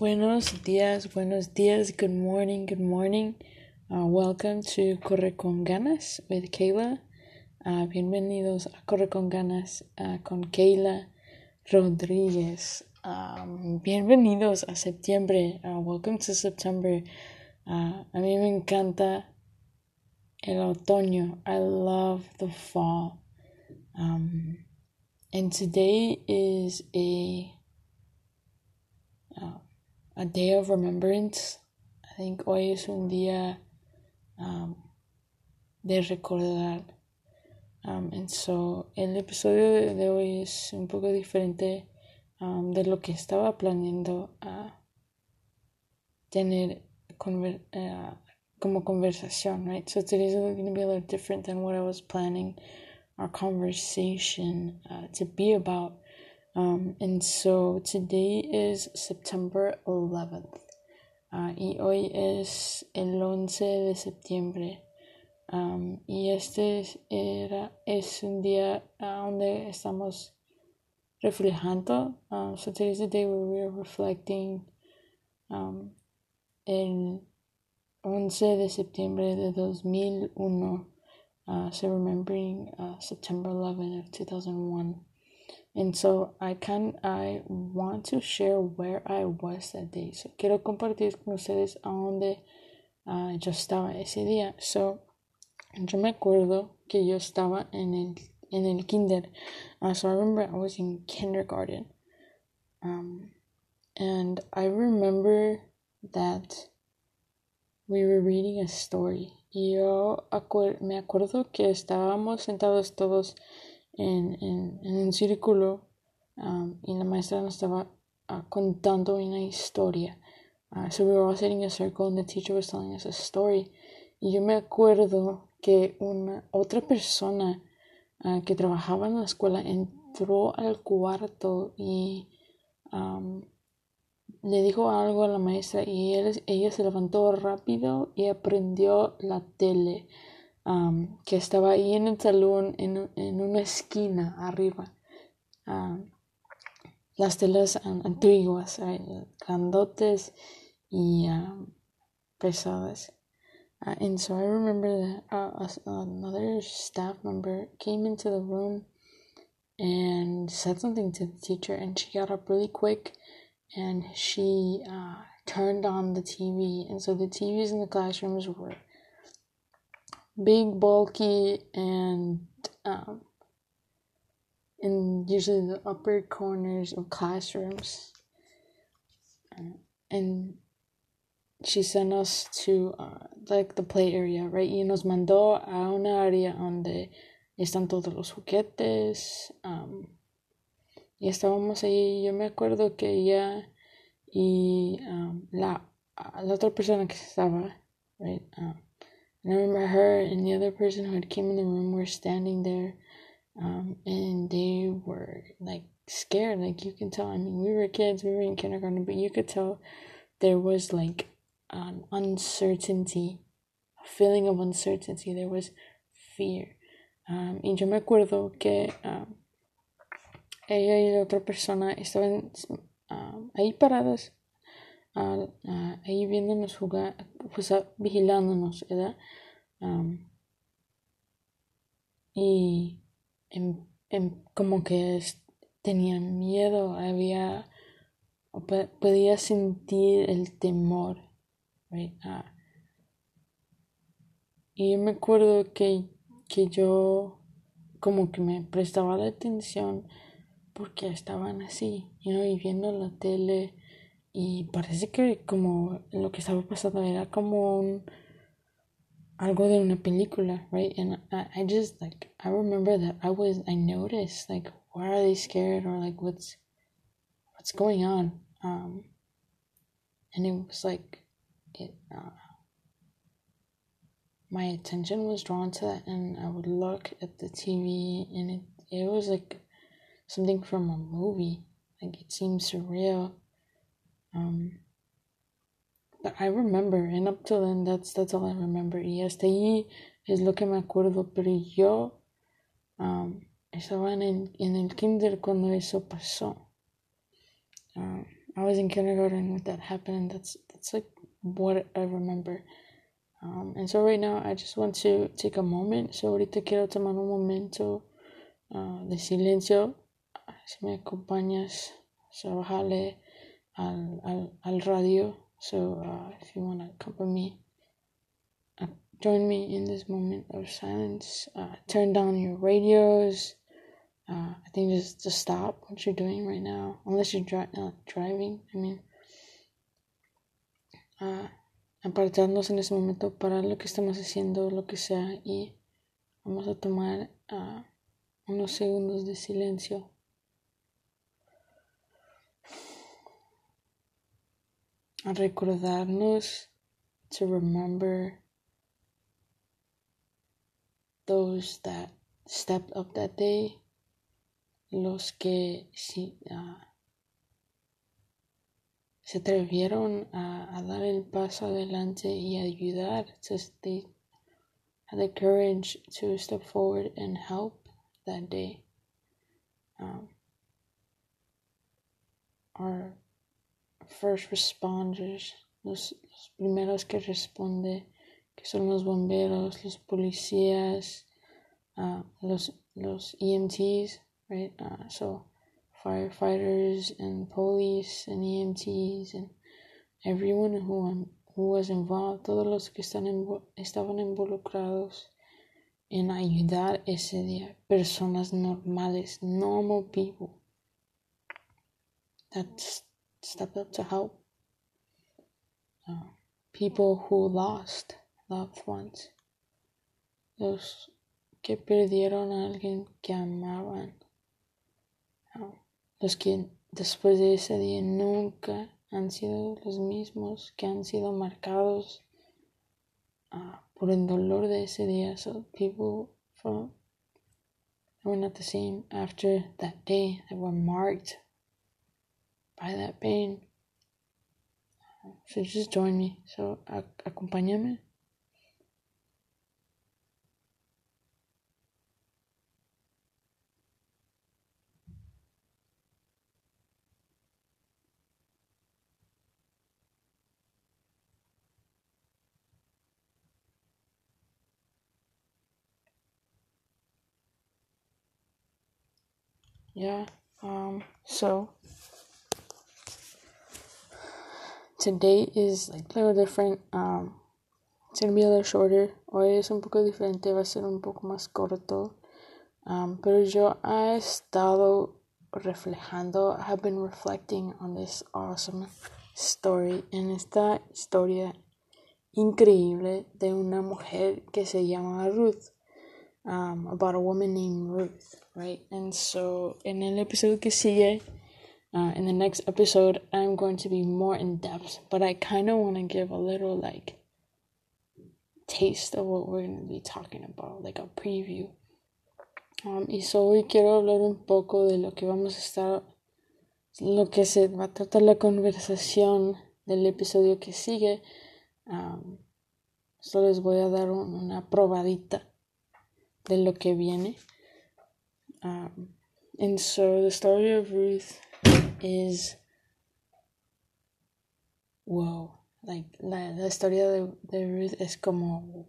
Buenos días, buenos días, good morning, good morning. Uh, welcome to Corre con Ganas with Kayla. Uh, bienvenidos a Corre con Ganas uh, con Kayla Rodríguez. Um, bienvenidos a septiembre. Uh, welcome to September. Uh, a mí me encanta el otoño. I love the fall. Um, and today is a uh, a day of remembrance. I think hoy es un día um, de recordar. Um, and so el episodio de hoy es un poco diferente um, de lo que estaba planeando uh, tener conver uh, como conversación, right? So today's going to be a little different than what I was planning our conversation uh, to be about. Um, and so today is September 11th. Uh, y hoy es el 11 de septiembre. Um, y este es, era, es un día uh, donde estamos reflejando. Um, so today's the day where we are reflecting um, el 11 de septiembre de 2001. Uh, so remembering uh, September 11 of 2001. And so I can I want to share where I was that day. So quiero compartir con ustedes a dónde uh, yo estaba ese día. So yo me acuerdo que yo estaba en el en el kinder. Uh, so I remember I was in kindergarten. Um, and I remember that we were reading a story. Yo acuer me acuerdo que estábamos sentados todos en, en, en un círculo y la maestra nos estaba uh, contando una historia. Uh, so we were all sitting in a circle and the teacher was telling us a story. Y yo me acuerdo que una otra persona uh, que trabajaba en la escuela entró al cuarto y le dijo algo a la maestra y él, ella se levantó rápido y aprendió la tele um, que estaba ahí en el salón en, en una esquina arriba. Um, las telas antiguas, eh, grandotes y um, pesadas. Uh, and so I remember that uh, another staff member came into the room and said something to the teacher, and she got up really quick and she uh, turned on the TV. And so the TVs in the classrooms were big, bulky, and um, in usually the upper corners of classrooms. Uh, and she sent us to uh, like the play area, right? Y nos mandó a una área donde están todos los juguetes. Um, y estábamos ahí. Yo me acuerdo que ella y um, la, la otra persona que estaba, right? And I remember her and the other person who had came in the room were standing there, um, and they were like scared. Like you can tell. I mean, we were kids, we were in kindergarten, but you could tell there was like an uncertainty, a feeling of uncertainty. There was fear. Um, y yo me acuerdo que um, ella y la otra persona estaban um, ahí paradas, ahí viéndonos jugar, pues uh, vigilándonos, ¿verdad? Um, y en, en, como que es, tenían miedo, había, podía sentir el temor, y yo me acuerdo que, que yo como que me prestaba la atención porque estaban así, you know, y viendo la tele y parece que como lo que estaba pasando era como un algo de una película, right? And I, I just like I remember that I was I noticed like why are they scared or like what's what's going on? Um and it was like it uh, my attention was drawn to that and I would look at the TV and it it was like something from a movie. Like it seems surreal. Um, but I remember, and up till then, that's that's all I remember. Y hasta ahí es lo que me acuerdo. Pero yo um, estaba en en el kinder cuando eso pasó. Uh, I was in kindergarten when that happened, and that's that's like what I remember. Um, and so right now I just want to take a moment. So ahorita quiero tomar un momento uh, de silencio. Si me acompañas, so al, al, al radio. So uh, if you want to accompany me, uh, join me in this moment of silence. Uh, turn down your radios. Uh, I think just just stop what you're doing right now, unless you're dri- driving. I mean, uh, apartarnos en ese momento para lo que estamos haciendo, lo que sea, y vamos a tomar uh, unos segundos de silencio. Recordarnos to remember those that stepped up that day los que sí, uh, se atrevieron a, a, dar el paso adelante y ayudar. Just they had the courage to step forward and help that day. Um, our first responders, los, los primeros que responde, que son los bomberos, los policías, uh, los, los EMTs, right? Uh, so firefighters and police and EMTs and everyone who um, who was involved, todos los que estaban involucrados en ayudar ese día, personas normales, normal people that stepped up to help uh, people who lost loved ones, los que perdieron a alguien que amaban los que después de ese día nunca han sido los mismos, que han sido marcados uh, por el dolor de ese día. So people from were not the same after that day that were marked by that pain. So just join me. So acompáñame. yeah um so today is like a little different um it's gonna be a little shorter. Hoy es un poco diferente va a ser un poco más corto. Um, pero yo he estado reflejando I have been reflecting on this awesome story. En esta historia increíble de una mujer que se llama Ruth um, about a woman named Ruth right? And so in an episode que sigue, uh, in the next episode, I'm going to be more in depth, but I kind of want to give a little like taste of what we're going to be talking about, like a preview. Um, y so hoy quiero hablar un poco de lo que vamos a estar, lo que se va a tratar la conversación del episodio que sigue. Um, solo les voy a dar un, una probadita de lo que viene. Um, and so the story of Ruth is wow. Like la, la historia de, de Ruth es como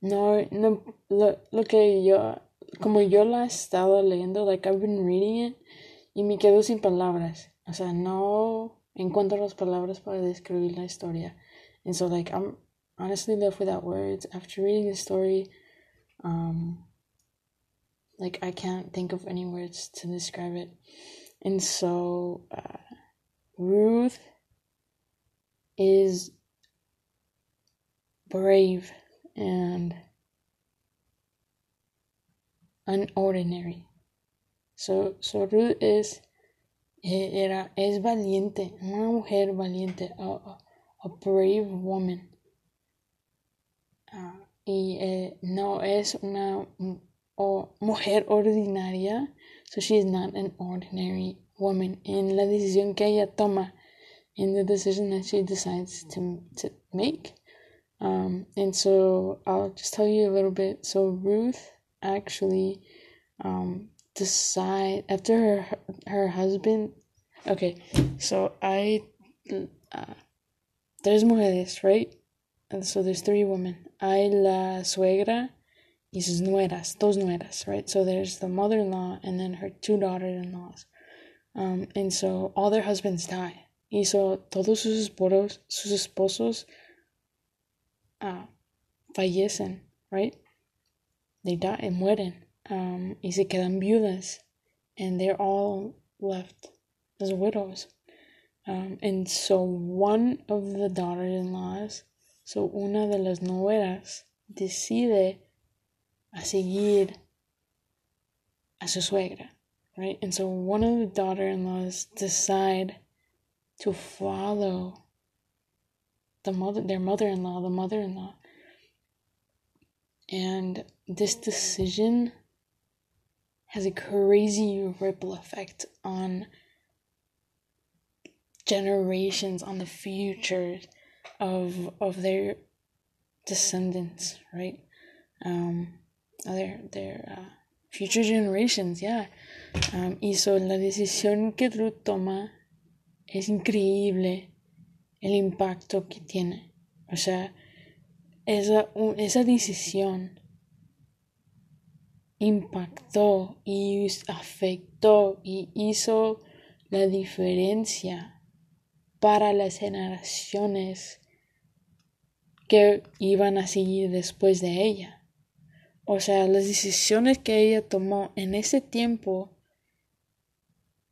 no, no lo, lo que yo como yo la he estado leyendo, like I've been reading it y me quedo sin palabras. O sea, no encuentro las palabras para describir la historia. And so like I'm honestly left without words after reading the story. Um like I can't think of any words to describe it. And so uh, Ruth is brave and unordinary. So, so Ruth is era es valiente, una mujer valiente, a, a, a brave woman. Uh, y eh, no es una o mujer ordinaria. So she is not an ordinary woman. In la decisión que ella toma, in the decision that she decides to, to make. Um, and so I'll just tell you a little bit. So Ruth actually um, decide after her her husband Okay, so I uh, tres mujeres, right? And so there's three women. Hay la suegra y sus nueras, dos nueras, right? So there's the mother-in-law and then her two daughters-in-laws. Um, and so all their husbands die. Y so todos sus esposos, sus esposos uh, fallecen, right? They die, mueren. Um, y se quedan viudas. And they're all left as widows. Um, and so one of the daughters-in-laws, so una de las nueras, decide a seguir a su suegra, right? And so one of the daughter-in-laws decide to follow the mother, their mother-in-law, the mother-in-law, and this decision has a crazy ripple effect on generations on the future of of their descendants right um their their uh, future generations yeah um, la decisión que Ruth toma es increíble el impacto que tiene o sea esa, esa decisión impactó y afectó y hizo la diferencia para las generaciones que iban a seguir después de ella. O sea, las decisiones que ella tomó en ese tiempo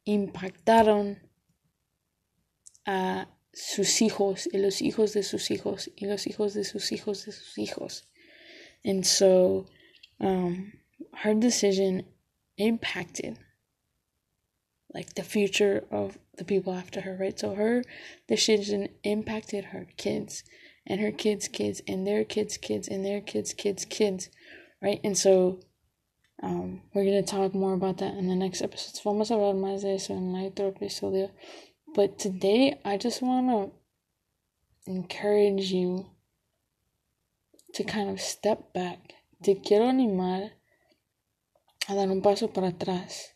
impactaron a sus hijos y los hijos de sus hijos y los hijos de sus hijos de sus hijos. And so um, her decision impacted like the future of the people after her, right? So her decision impacted her kids and her kids' kids and their kids' kids and their kids' kids' kids, right? And so um, we're gonna talk more about that in the next episode. Vamos a hablar más de eso en otro episodio. But today, I just wanna encourage you to kind of step back. Te quiero animar a dar un paso para atrás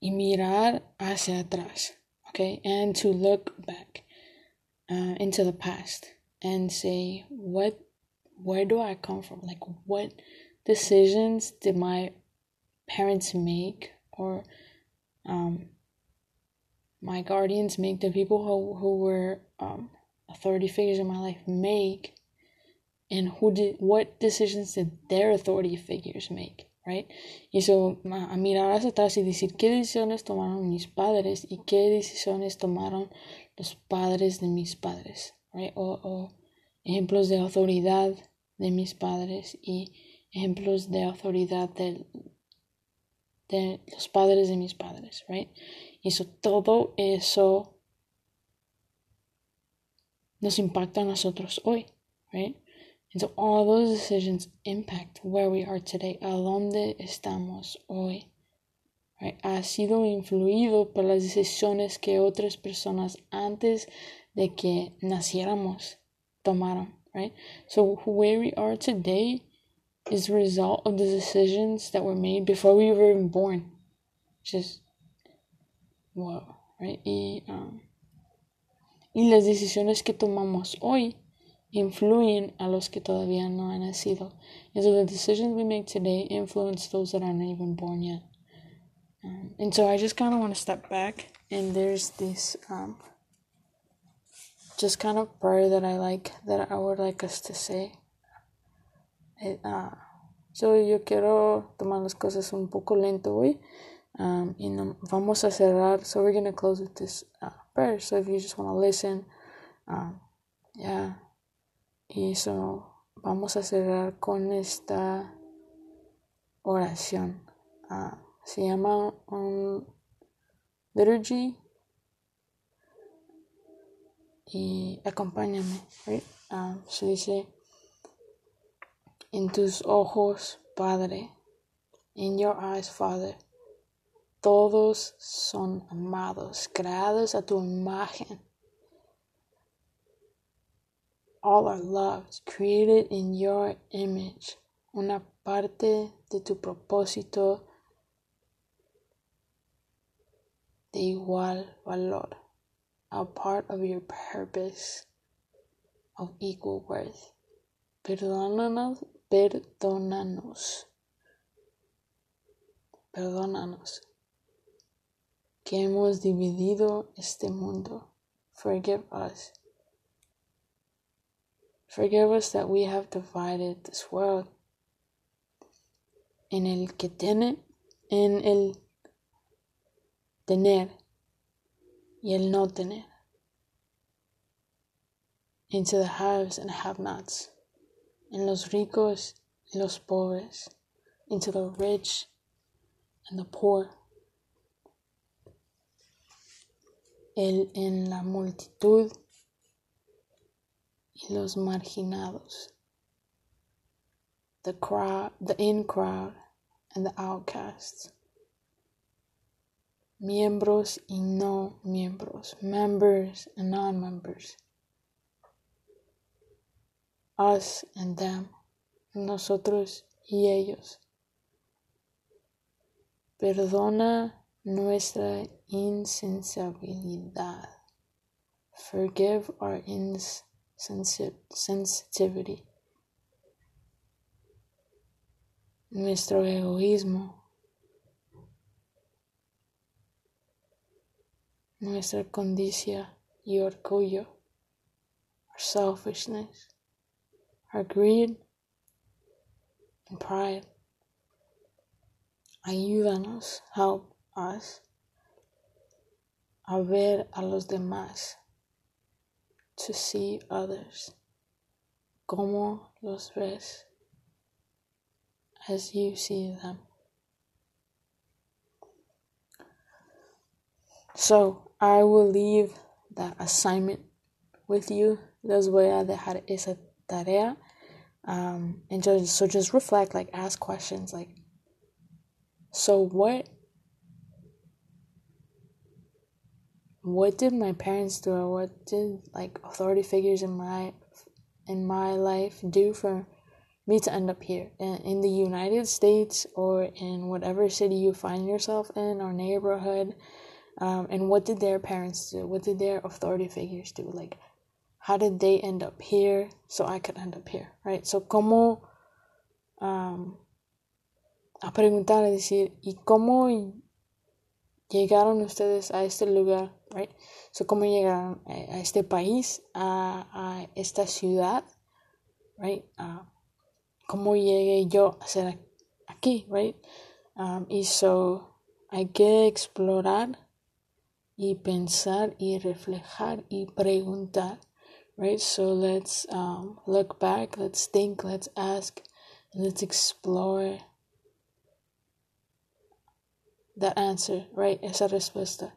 y mirar hacia atrás, okay, and to look back uh, into the past and say, what, where do I come from? Like, what decisions did my parents make or um, my guardians make, the people who, who were um, authority figures in my life make, and who did what decisions did their authority figures make? right? Y eso, a mirar hacia atrás y decir qué decisiones tomaron mis padres y qué decisiones tomaron los padres de mis padres, right? O, o ejemplos de autoridad de mis padres y ejemplos de autoridad de, de los padres de mis padres, right? Y eso, todo eso nos impacta a nosotros hoy, right? And so all those decisions impact where we are today, a dónde estamos hoy. Right? Ha sido influido por las decisiones que otras personas antes de que naciéramos tomaron. Right? So where we are today is the result of the decisions that were made before we were even born. Just wow, right? Y, um, y las decisiones que tomamos hoy influyen a los que todavía no han nacido. And so the decisions we make today influence those that are not even born yet. Um, and so I just kind of want to step back, and there's this um, just kind of prayer that I like, that I would like us to say. It, uh, so yo quiero tomar las cosas un poco lento hoy. Um, y no, vamos a cerrar. So we're going to close with this uh, prayer. So if you just want to listen, um, yeah. Y eso vamos a cerrar con esta oración. Uh, se llama un liturgy. Y acompáñame. Right? Uh, se dice, en tus ojos, Padre, in your eyes, Father, todos son amados, creados a tu imagen all are loved, created in your image, una parte de tu propósito de igual valor, a part of your purpose of equal worth. Perdónanos, perdónanos, perdónanos que hemos dividido este mundo. Forgive us. Forgive us that we have divided this world en el que tiene, en el tener y el no tener. Into the haves and have-nots. En los ricos y los pobres. Into the rich and the poor. El en la multitud y los marginados. The crowd, the in crowd and the outcasts. Miembros y no miembros. Members and non members. Us and them. Nosotros y ellos. Perdona nuestra insensibilidad. Forgive our insensitivity. Nuestro egoísmo. Nuestra condición y orgullo. Our selfishness. Our greed and pride. Ayúdanos, help us a ver a los demás, to see others, como los ves, as you see them. So I will leave that assignment with you. Les voy a dejar esa tarea. Um, and just so just reflect, like ask questions, like so what what did my parents do or what did like authority figures in my in my life do for me to end up here? In, in the United States or in whatever city you find yourself in or neighborhood um, and what did their parents do? What did their authority figures do? Like how did they end up here so I could end up here right so como um, a preguntar, a decir, ¿y cómo llegaron ustedes a este lugar? Right? So, ¿Cómo llegaron a este país, a, a esta ciudad? Right? Uh, ¿Cómo llegué yo a ser aquí? Right? Um, y so, hay que explorar y pensar y reflejar y preguntar. Right? So, let's um, look back, let's think, let's ask, let's explore that answer, right? Esa respuesta.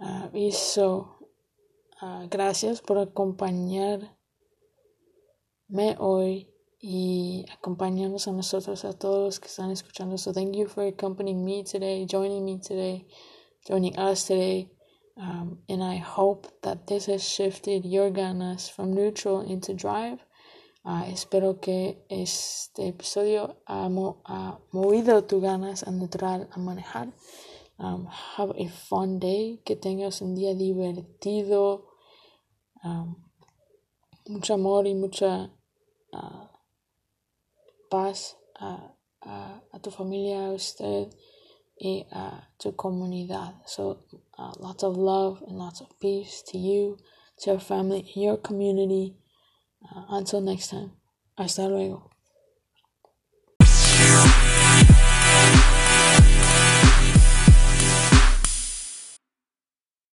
Uh, y so, uh, gracias por acompañarme hoy y acompañarnos a nosotros, a todos los que están escuchando. So, thank you for accompanying me today, joining me today, joining us today. Um, and I hope that this has shifted your ganas from neutral into drive. Uh, espero que este episodio ha, mo ha movido tu ganas a neutral a manejar. Um, have a fun day, que tengas un día divertido, um, mucho amor y mucha uh, paz a, a, a, tu familia, a usted y a tu comunidad. So, uh, lots of love and lots of peace to you, to your family, and your community. Uh, until next time, hasta luego.